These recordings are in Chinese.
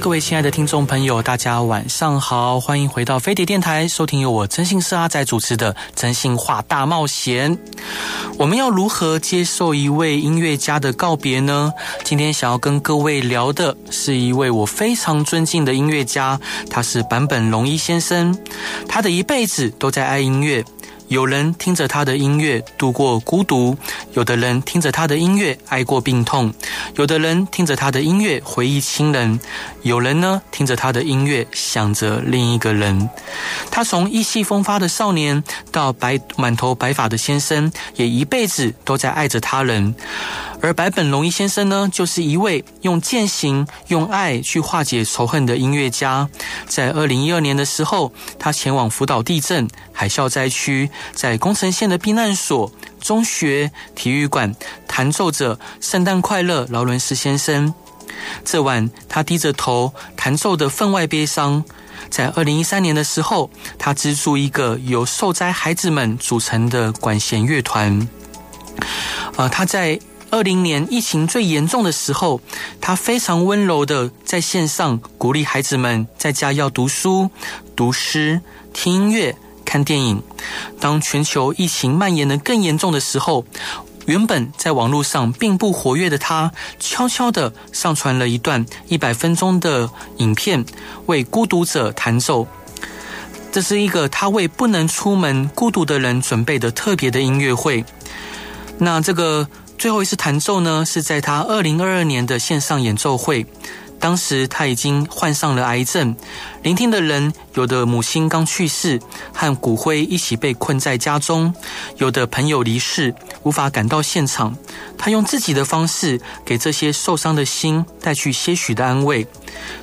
各位亲爱的听众朋友，大家晚上好，欢迎回到飞碟电台，收听由我真心社阿仔主持的《真心话大冒险》。我们要如何接受一位音乐家的告别呢？今天想要跟各位聊的是一位我非常尊敬的音乐家，他是坂本龙一先生。他的一辈子都在爱音乐。有人听着他的音乐度过孤独，有的人听着他的音乐挨过病痛，有的人听着他的音乐回忆亲人，有人呢听着他的音乐想着另一个人。他从意气风发的少年到白满头白发的先生，也一辈子都在爱着他人。而白本龙一先生呢，就是一位用践行、用爱去化解仇恨的音乐家。在二零一二年的时候，他前往福岛地震、海啸灾区，在宫城县的避难所、中学、体育馆弹奏着《圣诞快乐，劳伦斯先生》。这晚，他低着头弹奏的分外悲伤。在二零一三年的时候，他资助一个由受灾孩子们组成的管弦乐团。呃，他在。二零年疫情最严重的时候，他非常温柔的在线上鼓励孩子们在家要读书、读诗、听音乐、看电影。当全球疫情蔓延得更严重的时候，原本在网络上并不活跃的他，悄悄的上传了一段一百分钟的影片，为孤独者弹奏。这是一个他为不能出门孤独的人准备的特别的音乐会。那这个。最后一次弹奏呢，是在他二零二二年的线上演奏会。当时他已经患上了癌症，聆听的人有的母亲刚去世，和骨灰一起被困在家中；有的朋友离世，无法赶到现场。他用自己的方式，给这些受伤的心带去些许的安慰。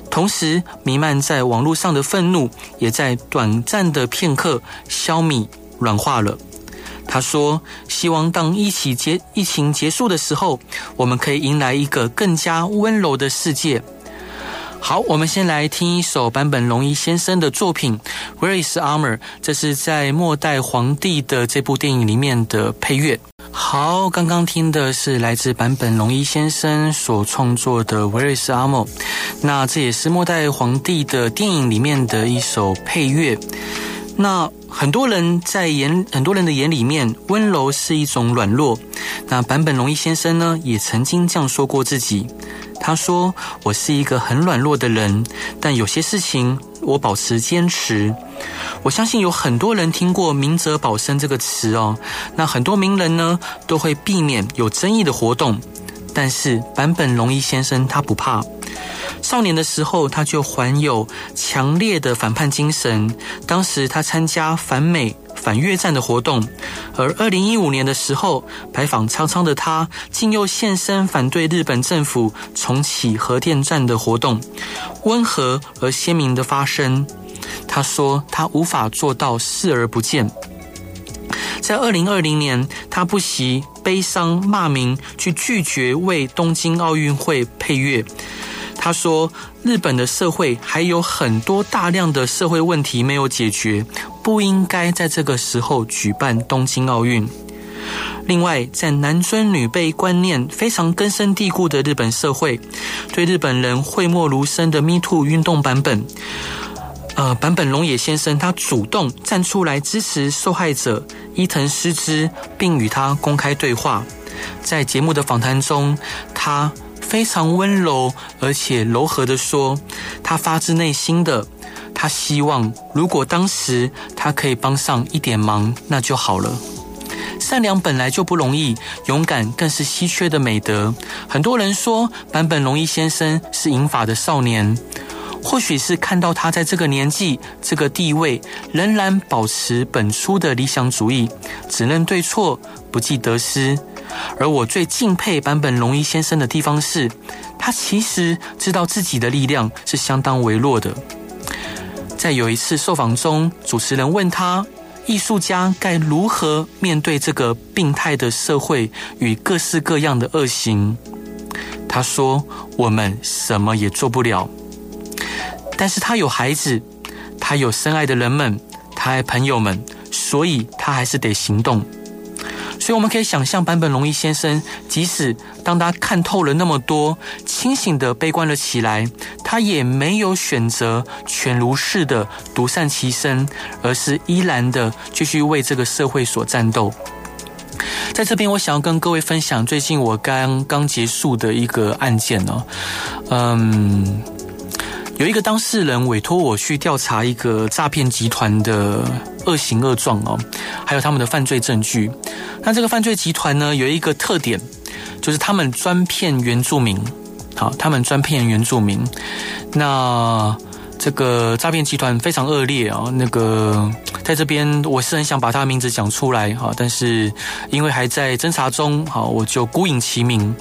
同时，弥漫在网络上的愤怒，也在短暂的片刻消弭、软化了。他说：“希望当疫情结疫情结束的时候，我们可以迎来一个更加温柔的世界。”好，我们先来听一首坂本龙一先生的作品《Where Is Armor》，这是在《末代皇帝》的这部电影里面的配乐。好，刚刚听的是来自坂本龙一先生所创作的《Where Is Armor》，那这也是《末代皇帝》的电影里面的一首配乐。那很多人在眼，很多人的眼里面，温柔是一种软弱。那坂本龙一先生呢，也曾经这样说过自己。他说：“我是一个很软弱的人，但有些事情我保持坚持。”我相信有很多人听过“明哲保身”这个词哦。那很多名人呢，都会避免有争议的活动，但是坂本龙一先生他不怕。少年的时候，他就怀有强烈的反叛精神。当时他参加反美、反越战的活动，而二零一五年的时候，白发苍苍的他，竟又现身反对日本政府重启核电站的活动，温和而鲜明的发声。他说：“他无法做到视而不见。”在二零二零年，他不惜悲伤骂名，去拒绝为东京奥运会配乐。他说：“日本的社会还有很多大量的社会问题没有解决，不应该在这个时候举办东京奥运。”另外，在男尊女卑观念非常根深蒂固的日本社会，对日本人讳莫如深的 MeToo 运动版本，呃，版本龙野先生他主动站出来支持受害者伊藤诗织，并与他公开对话。在节目的访谈中，他。非常温柔而且柔和地说，他发自内心的，他希望如果当时他可以帮上一点忙，那就好了。善良本来就不容易，勇敢更是稀缺的美德。很多人说坂本龙一先生是银发的少年，或许是看到他在这个年纪、这个地位，仍然保持本初的理想主义，只认对错，不计得失。而我最敬佩坂本龙一先生的地方是，他其实知道自己的力量是相当微弱的。在有一次受访中，主持人问他艺术家该如何面对这个病态的社会与各式各样的恶行。他说：“我们什么也做不了。”但是他有孩子，他有深爱的人们，他爱朋友们，所以他还是得行动。所以我们可以想象，坂本龙一先生，即使当他看透了那么多，清醒的悲观了起来，他也没有选择犬儒式的独善其身，而是依然的继续为这个社会所战斗。在这边，我想要跟各位分享最近我刚刚结束的一个案件哦，嗯，有一个当事人委托我去调查一个诈骗集团的恶行恶状哦，还有他们的犯罪证据。那这个犯罪集团呢，有一个特点，就是他们专骗原住民。好，他们专骗原住民。那这个诈骗集团非常恶劣哦，那个。在这边，我是很想把他的名字讲出来哈，但是因为还在侦查中，好，我就孤影其名。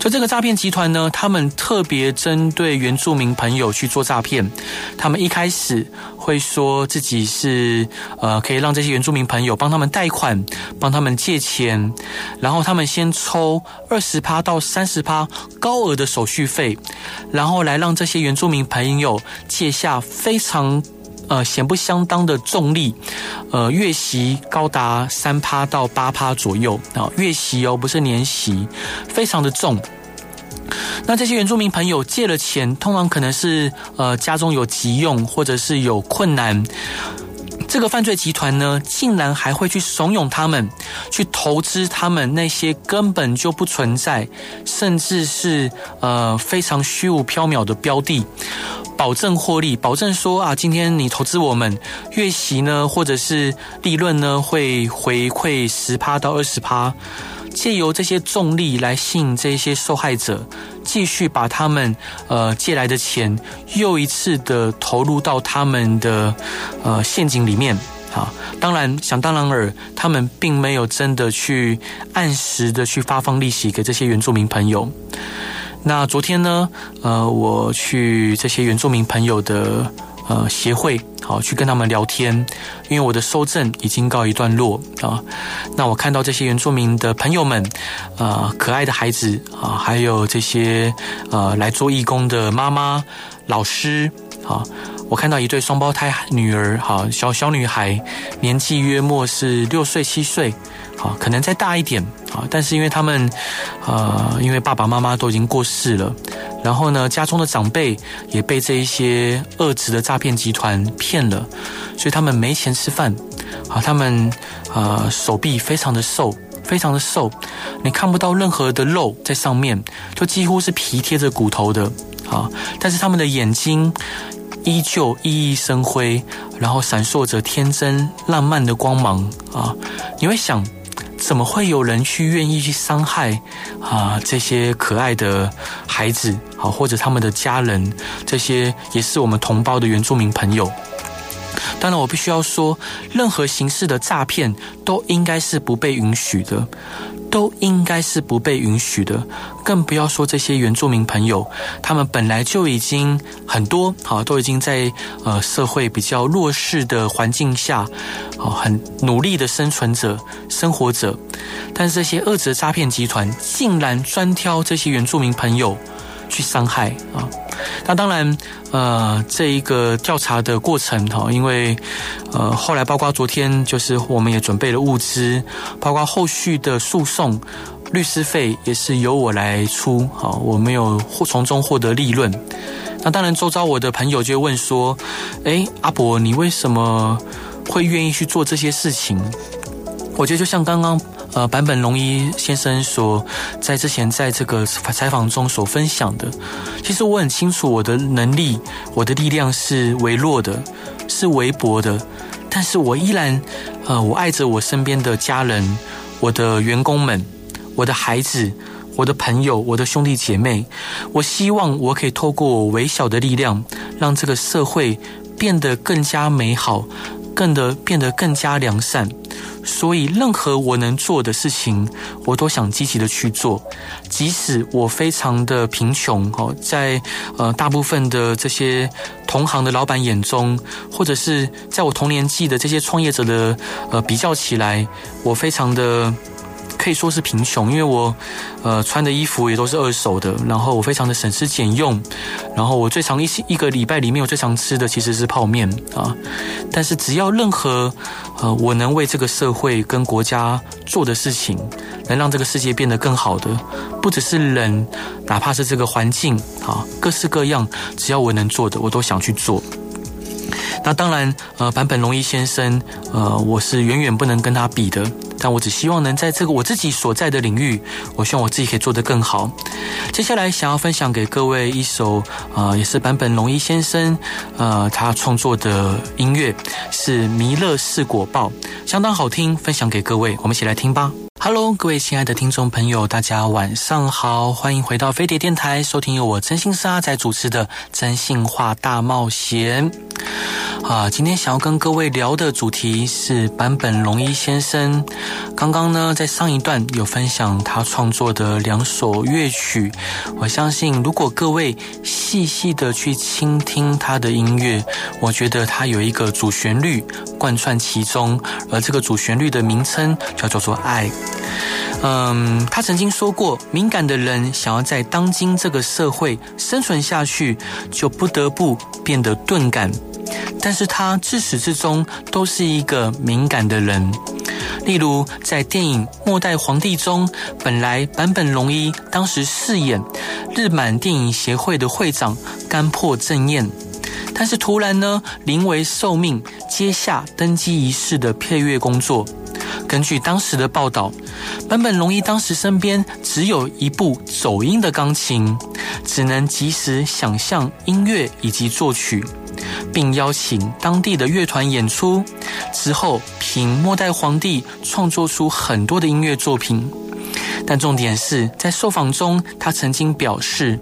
就这个诈骗集团呢，他们特别针对原住民朋友去做诈骗。他们一开始会说自己是呃，可以让这些原住民朋友帮他们贷款，帮他们借钱，然后他们先抽二十趴到三十趴高额的手续费，然后来让这些原住民朋友借下非常。呃，显不相当的重利，呃，月息高达三趴到八趴左右啊，月息哦，不是年息，非常的重。那这些原住民朋友借了钱，通常可能是呃家中有急用，或者是有困难。这个犯罪集团呢，竟然还会去怂恿他们去投资他们那些根本就不存在，甚至是呃非常虚无缥缈的标的。保证获利，保证说啊，今天你投资我们月息呢，或者是利润呢，会回馈十趴到二十趴，借由这些重利来吸引这些受害者，继续把他们呃借来的钱又一次的投入到他们的呃陷阱里面。啊，当然想当然尔，他们并没有真的去按时的去发放利息给这些原住民朋友。那昨天呢，呃，我去这些原住民朋友的呃协会，好去跟他们聊天，因为我的收证已经告一段落啊。那我看到这些原住民的朋友们，啊、可爱的孩子啊，还有这些呃来做义工的妈妈、老师，啊，我看到一对双胞胎女儿，哈，小小女孩，年纪约莫是六岁七岁。好，可能再大一点啊，但是因为他们，呃，因为爸爸妈妈都已经过世了，然后呢，家中的长辈也被这一些恶质的诈骗集团骗了，所以他们没钱吃饭。啊，他们呃手臂非常的瘦，非常的瘦，你看不到任何的肉在上面，就几乎是皮贴着骨头的。啊，但是他们的眼睛依旧熠熠生辉，然后闪烁着天真浪漫的光芒啊，你会想。怎么会有人去愿意去伤害啊这些可爱的孩子啊，或者他们的家人？这些也是我们同胞的原住民朋友。当然，我必须要说，任何形式的诈骗都应该是不被允许的。都应该是不被允许的，更不要说这些原住民朋友，他们本来就已经很多，好，都已经在呃社会比较弱势的环境下，好，很努力的生存者、生活者，但是这些恶者诈骗集团竟然专挑这些原住民朋友去伤害啊！那当然，呃，这一个调查的过程哈，因为呃，后来包括昨天，就是我们也准备了物资，包括后续的诉讼，律师费也是由我来出，好，我没有从中获得利润。那当然，周遭我的朋友就问说：“诶，阿伯，你为什么会愿意去做这些事情？”我觉得就像刚刚。呃，坂本龙一先生所在之前在这个采访中所分享的，其实我很清楚我的能力，我的力量是微弱的，是微薄的，但是我依然，呃，我爱着我身边的家人，我的员工们，我的孩子，我的朋友，我的兄弟姐妹，我希望我可以透过我微小的力量，让这个社会变得更加美好。更的变得更加良善。所以，任何我能做的事情，我都想积极的去做，即使我非常的贫穷哦，在呃大部分的这些同行的老板眼中，或者是在我同年纪的这些创业者的呃比较起来，我非常的。可以说是贫穷，因为我，呃，穿的衣服也都是二手的，然后我非常的省吃俭用，然后我最常一一个礼拜里面我最常吃的其实是泡面啊。但是只要任何，呃，我能为这个社会跟国家做的事情，能让这个世界变得更好的，不只是人，哪怕是这个环境啊，各式各样，只要我能做的，我都想去做。那当然，呃，坂本龙一先生，呃，我是远远不能跟他比的。但我只希望能在这个我自己所在的领域，我希望我自己可以做得更好。接下来想要分享给各位一首，呃，也是坂本龙一先生，呃，他创作的音乐是《弥勒是果报》，相当好听，分享给各位，我们一起来听吧。Hello，各位亲爱的听众朋友，大家晚上好，欢迎回到飞碟电台，收听由我真心是阿仔主持的《真心话大冒险》。啊，今天想要跟各位聊的主题是坂本龙一先生。刚刚呢，在上一段有分享他创作的两首乐曲。我相信，如果各位细细的去倾听他的音乐，我觉得他有一个主旋律贯穿其中，而这个主旋律的名称叫做做爱。嗯，他曾经说过，敏感的人想要在当今这个社会生存下去，就不得不变得钝感。但是他自始至终都是一个敏感的人。例如，在电影《末代皇帝》中，本来坂本龙一当时饰演日满电影协会的会长甘破正彦，但是突然呢，临危受命接下登基仪式的配乐工作。根据当时的报道，坂本龙一当时身边只有一部走音的钢琴，只能及时想象音乐以及作曲。并邀请当地的乐团演出之后，凭《末代皇帝》创作出很多的音乐作品。但重点是在受访中，他曾经表示：“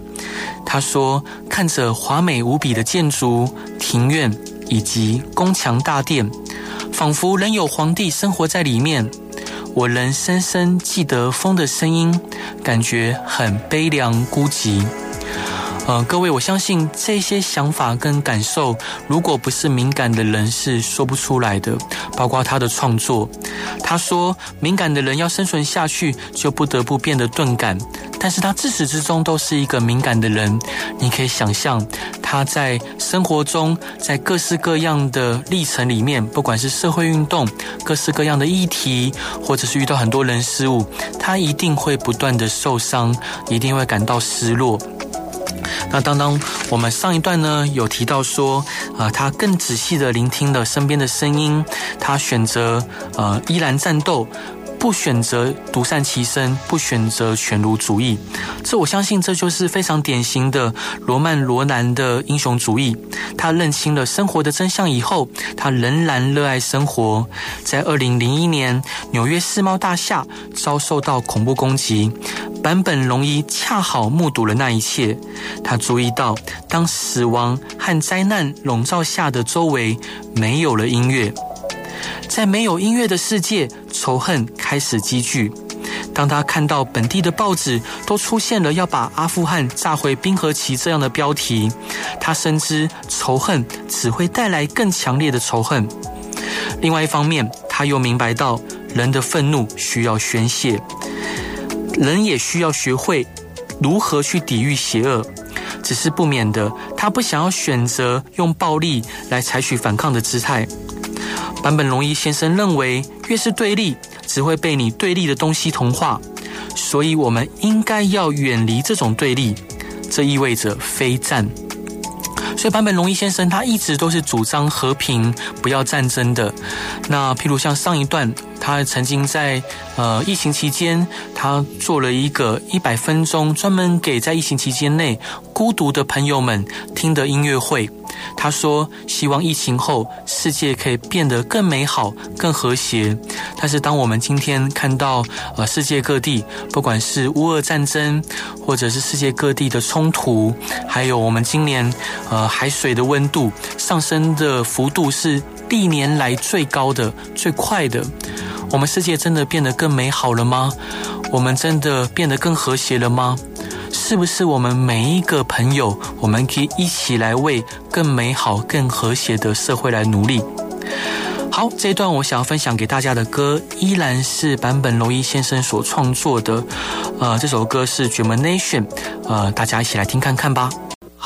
他说，看着华美无比的建筑、庭院以及宫墙大殿，仿佛仍有皇帝生活在里面。我仍深深记得风的声音，感觉很悲凉孤寂。”呃，各位，我相信这些想法跟感受，如果不是敏感的人是说不出来的。包括他的创作，他说，敏感的人要生存下去，就不得不变得钝感。但是他自始至终都是一个敏感的人。你可以想象，他在生活中，在各式各样的历程里面，不管是社会运动、各式各样的议题，或者是遇到很多人事物，他一定会不断的受伤，一定会感到失落。那当当我们上一段呢，有提到说，啊、呃，他更仔细的聆听了身边的声音，他选择呃依然战斗。不选择独善其身，不选择犬儒主义，这我相信这就是非常典型的罗曼·罗兰的英雄主义。他认清了生活的真相以后，他仍然热爱生活。在二零零一年，纽约世贸大厦遭受到恐怖攻击，坂本龙一恰好目睹了那一切。他注意到，当死亡和灾难笼罩下的周围没有了音乐。在没有音乐的世界，仇恨开始积聚。当他看到本地的报纸都出现了要把阿富汗炸回冰河期这样的标题，他深知仇恨只会带来更强烈的仇恨。另外一方面，他又明白到人的愤怒需要宣泄，人也需要学会如何去抵御邪恶。只是不免的，他不想要选择用暴力来采取反抗的姿态。坂本龙一先生认为，越是对立，只会被你对立的东西同化，所以我们应该要远离这种对立。这意味着非战。所以坂本龙一先生他一直都是主张和平，不要战争的。那譬如像上一段，他曾经在呃疫情期间，他做了一个一百分钟专门给在疫情期间内孤独的朋友们听的音乐会。他说：“希望疫情后世界可以变得更美好、更和谐。”但是，当我们今天看到呃世界各地，不管是乌俄战争，或者是世界各地的冲突，还有我们今年呃海水的温度上升的幅度是历年来最高的、最快的。我们世界真的变得更美好了吗？我们真的变得更和谐了吗？是不是我们每一个朋友，我们可以一起来为更美好、更和谐的社会来努力？好，这一段我想要分享给大家的歌，依然是坂本龙一先生所创作的。呃，这首歌是《Germination》，呃，大家一起来听看看吧。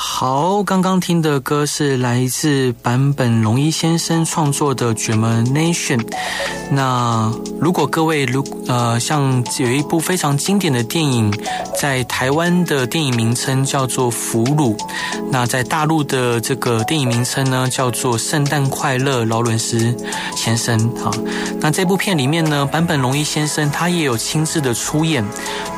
好，刚刚听的歌是来自坂本龙一先生创作的《Germination》。那如果各位如呃，像有一部非常经典的电影，在台湾的电影名称叫做《俘虏》，那在大陆的这个电影名称呢叫做《圣诞快乐，劳伦斯先生》。好，那这部片里面呢，坂本龙一先生他也有亲自的出演，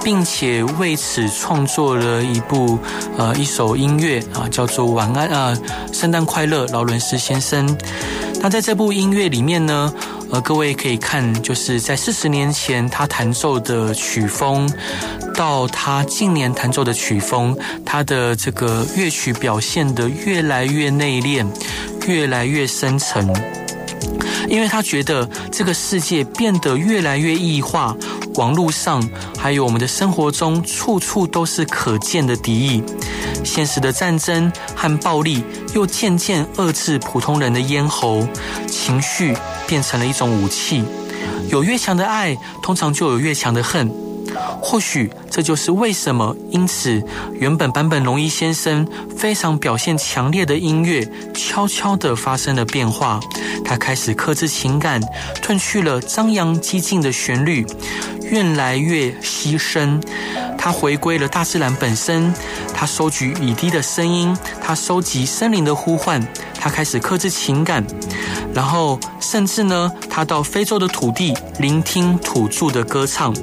并且为此创作了一部呃一首音乐。啊，叫做晚安啊，圣诞快乐，劳伦斯先生。那在这部音乐里面呢，呃，各位可以看，就是在四十年前他弹奏的曲风，到他近年弹奏的曲风，他的这个乐曲表现的越来越内敛，越来越深沉，因为他觉得这个世界变得越来越异化。网络上，还有我们的生活中，处处都是可见的敌意。现实的战争和暴力又渐渐遏制普通人的咽喉，情绪变成了一种武器。有越强的爱，通常就有越强的恨。或许这就是为什么，因此原本坂本龙一先生非常表现强烈的音乐，悄悄地发生了变化。他开始克制情感，褪去了张扬激进的旋律，越来越牺牲。他回归了大自然本身，他收集雨滴的声音，他收集森林的呼唤，他开始克制情感，然后甚至呢，他到非洲的土地聆听土著的歌唱。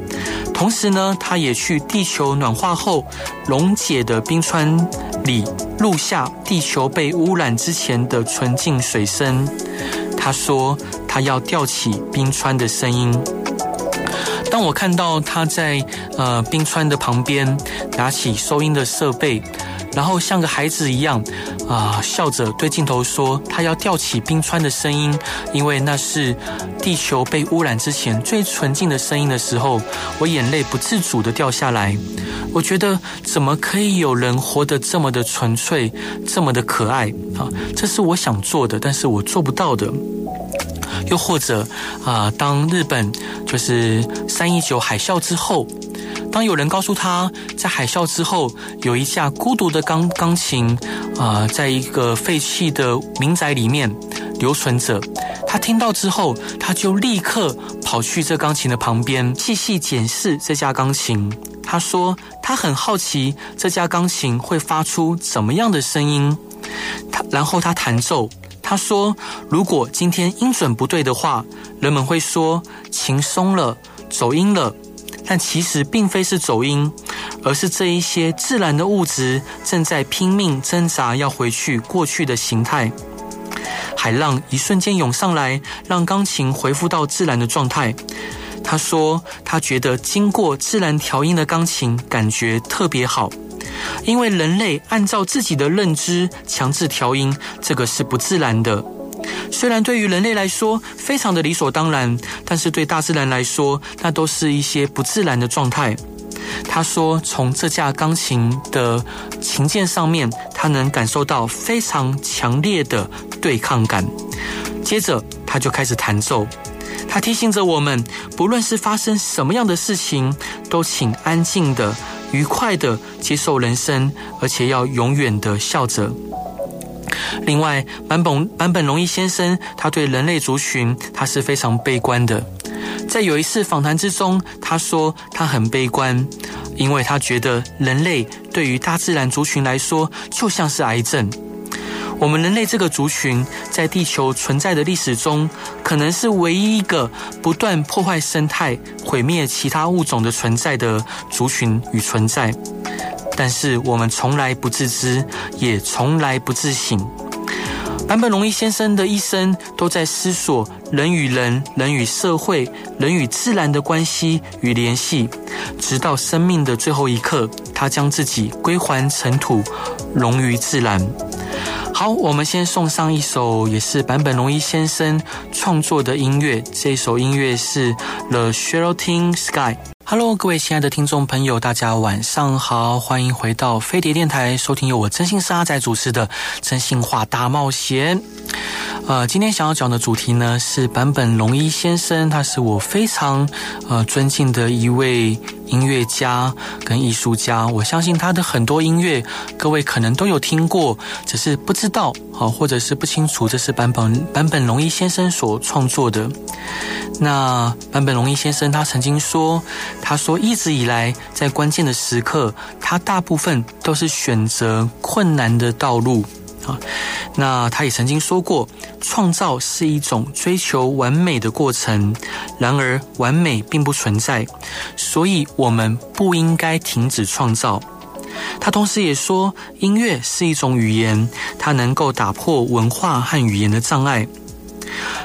同时呢，他也去地球暖化后溶解的冰川里录下地球被污染之前的纯净水声。他说，他要吊起冰川的声音。当我看到他在呃冰川的旁边拿起收音的设备。然后像个孩子一样，啊、笑着对镜头说：“他要吊起冰川的声音，因为那是地球被污染之前最纯净的声音的时候，我眼泪不自主地掉下来。我觉得怎么可以有人活得这么的纯粹，这么的可爱啊？这是我想做的，但是我做不到的。又或者啊，当日本就是三一九海啸之后。”当有人告诉他，在海啸之后有一架孤独的钢钢琴，啊、呃，在一个废弃的民宅里面留存着，他听到之后，他就立刻跑去这钢琴的旁边，细细检视这架钢琴。他说，他很好奇这架钢琴会发出怎么样的声音。他然后他弹奏，他说，如果今天音准不对的话，人们会说琴松了，走音了。但其实并非是走音，而是这一些自然的物质正在拼命挣扎，要回去过去的形态。海浪一瞬间涌上来，让钢琴恢复到自然的状态。他说，他觉得经过自然调音的钢琴感觉特别好，因为人类按照自己的认知强制调音，这个是不自然的。虽然对于人类来说非常的理所当然，但是对大自然来说，那都是一些不自然的状态。他说，从这架钢琴的琴键上面，他能感受到非常强烈的对抗感。接着，他就开始弹奏。他提醒着我们，不论是发生什么样的事情，都请安静的、愉快的接受人生，而且要永远的笑着。另外，坂本坂本龙一先生，他对人类族群他是非常悲观的。在有一次访谈之中，他说他很悲观，因为他觉得人类对于大自然族群来说就像是癌症。我们人类这个族群在地球存在的历史中，可能是唯一一个不断破坏生态、毁灭其他物种的存在的族群与存在。但是我们从来不自知，也从来不自省。坂本龙一先生的一生都在思索人与人、人与社会、人与自然的关系与联系，直到生命的最后一刻，他将自己归还尘土，融于自然。好，我们先送上一首也是坂本龙一先生创作的音乐，这首音乐是 The Sheraton Sky。Hello，各位亲爱的听众朋友，大家晚上好，欢迎回到飞碟电台，收听由我真心沙仔主持的《真心话大冒险》。呃，今天想要讲的主题呢是坂本龙一先生，他是我非常呃尊敬的一位音乐家跟艺术家。我相信他的很多音乐，各位可能都有听过，只是不知道啊，或者是不清楚这是坂本坂本龙一先生所创作的。那坂本龙一先生他曾经说。他说：“一直以来，在关键的时刻，他大部分都是选择困难的道路啊。那他也曾经说过，创造是一种追求完美的过程。然而，完美并不存在，所以我们不应该停止创造。他同时也说，音乐是一种语言，它能够打破文化和语言的障碍。”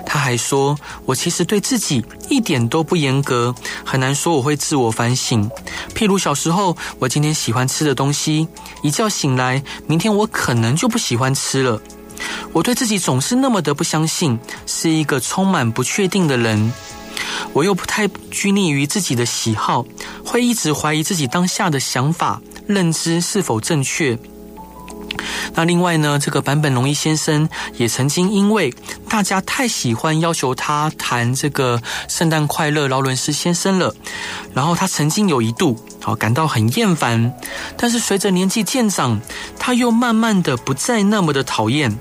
他还说：“我其实对自己一点都不严格，很难说我会自我反省。譬如小时候，我今天喜欢吃的东西，一觉醒来，明天我可能就不喜欢吃了。我对自己总是那么的不相信，是一个充满不确定的人。我又不太拘泥于自己的喜好，会一直怀疑自己当下的想法、认知是否正确。”那另外呢，这个坂本龙一先生也曾经因为大家太喜欢要求他弹这个“圣诞快乐，劳伦斯先生”了，然后他曾经有一度啊感到很厌烦，但是随着年纪渐长，他又慢慢的不再那么的讨厌。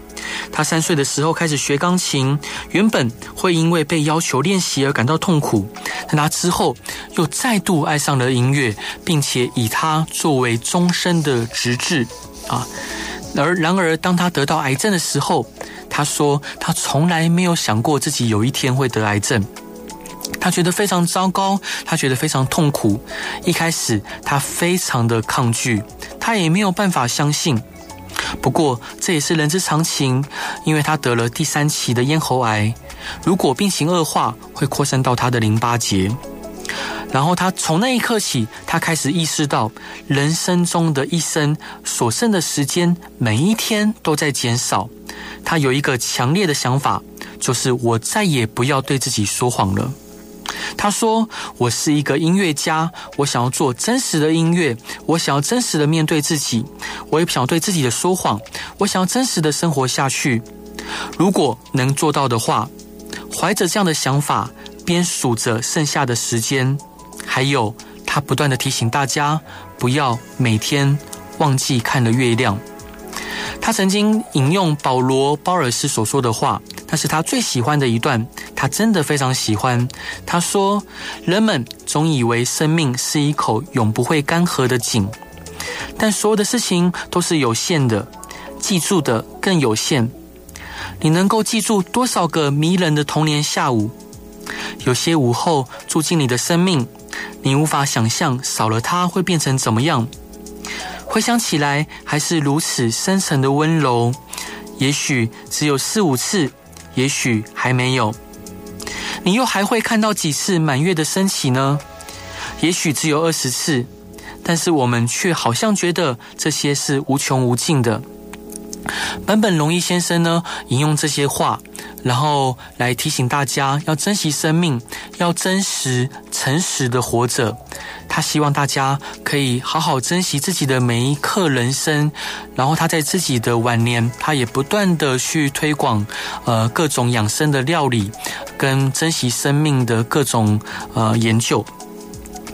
他三岁的时候开始学钢琴，原本会因为被要求练习而感到痛苦，但他之后又再度爱上了音乐，并且以它作为终身的职志啊。而然而，当他得到癌症的时候，他说他从来没有想过自己有一天会得癌症。他觉得非常糟糕，他觉得非常痛苦。一开始，他非常的抗拒，他也没有办法相信。不过，这也是人之常情，因为他得了第三期的咽喉癌，如果病情恶化，会扩散到他的淋巴结。然后他从那一刻起，他开始意识到人生中的一生所剩的时间，每一天都在减少。他有一个强烈的想法，就是我再也不要对自己说谎了。他说：“我是一个音乐家，我想要做真实的音乐，我想要真实的面对自己，我也不想对自己的说谎，我想要真实的生活下去。如果能做到的话，怀着这样的想法，边数着剩下的时间。”还有，他不断地提醒大家不要每天忘记看了月亮。他曾经引用保罗·鲍尔斯所说的话，那是他最喜欢的一段，他真的非常喜欢。他说：“人们总以为生命是一口永不会干涸的井，但所有的事情都是有限的，记住的更有限。你能够记住多少个迷人的童年下午？有些午后住进你的生命。”你无法想象少了它会变成怎么样，回想起来还是如此深沉的温柔。也许只有四五次，也许还没有。你又还会看到几次满月的升起呢？也许只有二十次，但是我们却好像觉得这些是无穷无尽的。坂本龙一先生呢，引用这些话。然后来提醒大家要珍惜生命，要真实、诚实的活着。他希望大家可以好好珍惜自己的每一刻人生。然后他在自己的晚年，他也不断的去推广呃各种养生的料理，跟珍惜生命的各种呃研究。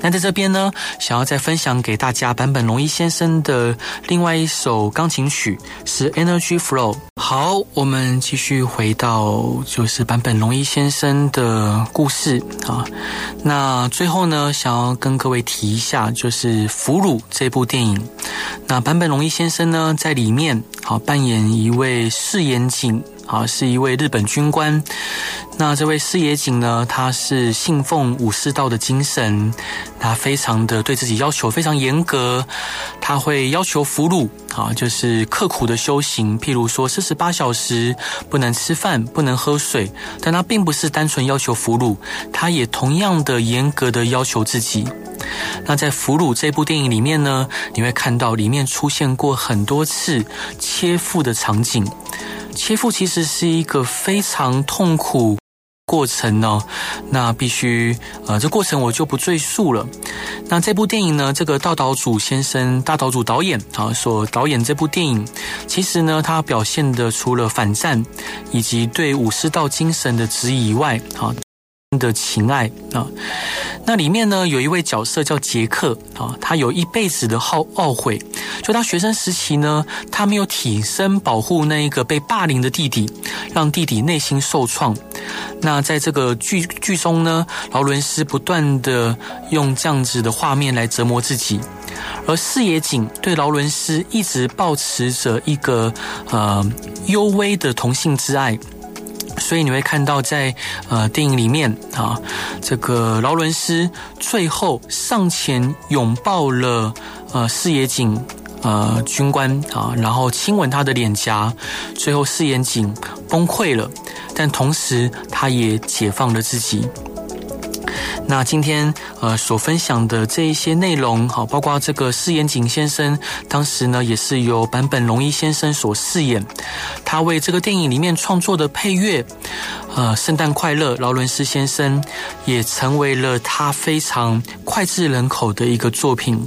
那在这边呢，想要再分享给大家坂本龙一先生的另外一首钢琴曲是《Energy Flow》。好，我们继续回到就是坂本龙一先生的故事啊。那最后呢，想要跟各位提一下，就是《俘虏》这部电影。那坂本龙一先生呢，在里面好扮演一位饰演警。啊，是一位日本军官。那这位矢野井呢，他是信奉武士道的精神，他非常的对自己要求非常严格。他会要求俘虏啊，就是刻苦的修行，譬如说四十八小时不能吃饭，不能喝水。但他并不是单纯要求俘虏，他也同样的严格的要求自己。那在《俘虏》这部电影里面呢，你会看到里面出现过很多次切腹的场景。切腹其实是一个非常痛苦过程呢，那必须呃，这过程我就不赘述了。那这部电影呢，这个大岛主先生、大岛主导演啊所导演这部电影，其实呢，他表现的除了反战以及对武士道精神的质疑以外，啊。的情爱啊，那里面呢，有一位角色叫杰克啊，他有一辈子的懊懊悔，就他学生时期呢，他没有挺身保护那一个被霸凌的弟弟，让弟弟内心受创。那在这个剧剧中呢，劳伦斯不断的用这样子的画面来折磨自己，而四野景对劳伦斯一直抱持着一个呃幽微的同性之爱。所以你会看到在，呃电影里面啊，这个劳伦斯最后上前拥抱了呃四野井呃军官啊，然后亲吻他的脸颊，最后四野井崩溃了，但同时他也解放了自己。那今天呃所分享的这一些内容，好，包括这个饰演景先生，当时呢也是由坂本龙一先生所饰演，他为这个电影里面创作的配乐，呃，圣诞快乐，劳伦斯先生也成为了他非常脍炙人口的一个作品。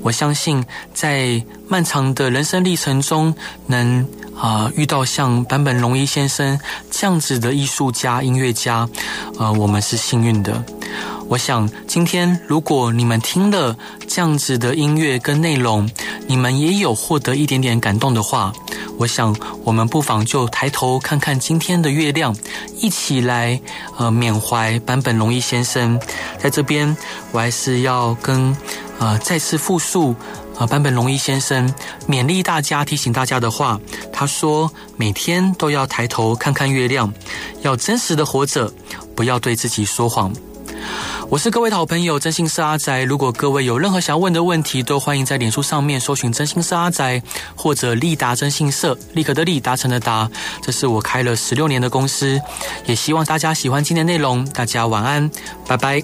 我相信在漫长的人生历程中，能。啊，遇到像坂本龙一先生这样子的艺术家、音乐家，呃，我们是幸运的。我想今天如果你们听了这样子的音乐跟内容，你们也有获得一点点感动的话，我想我们不妨就抬头看看今天的月亮，一起来呃缅怀坂本龙一先生。在这边，我还是要跟呃再次复述。啊，坂本龙一先生勉励大家、提醒大家的话，他说：“每天都要抬头看看月亮，要真实的活着，不要对自己说谎。”我是各位的好朋友，真心社阿宅。如果各位有任何想要问的问题，都欢迎在脸书上面搜寻“真心社阿宅”或者“利达真信社”，立刻的利，达成的达。这是我开了十六年的公司，也希望大家喜欢今天的内容。大家晚安，拜拜。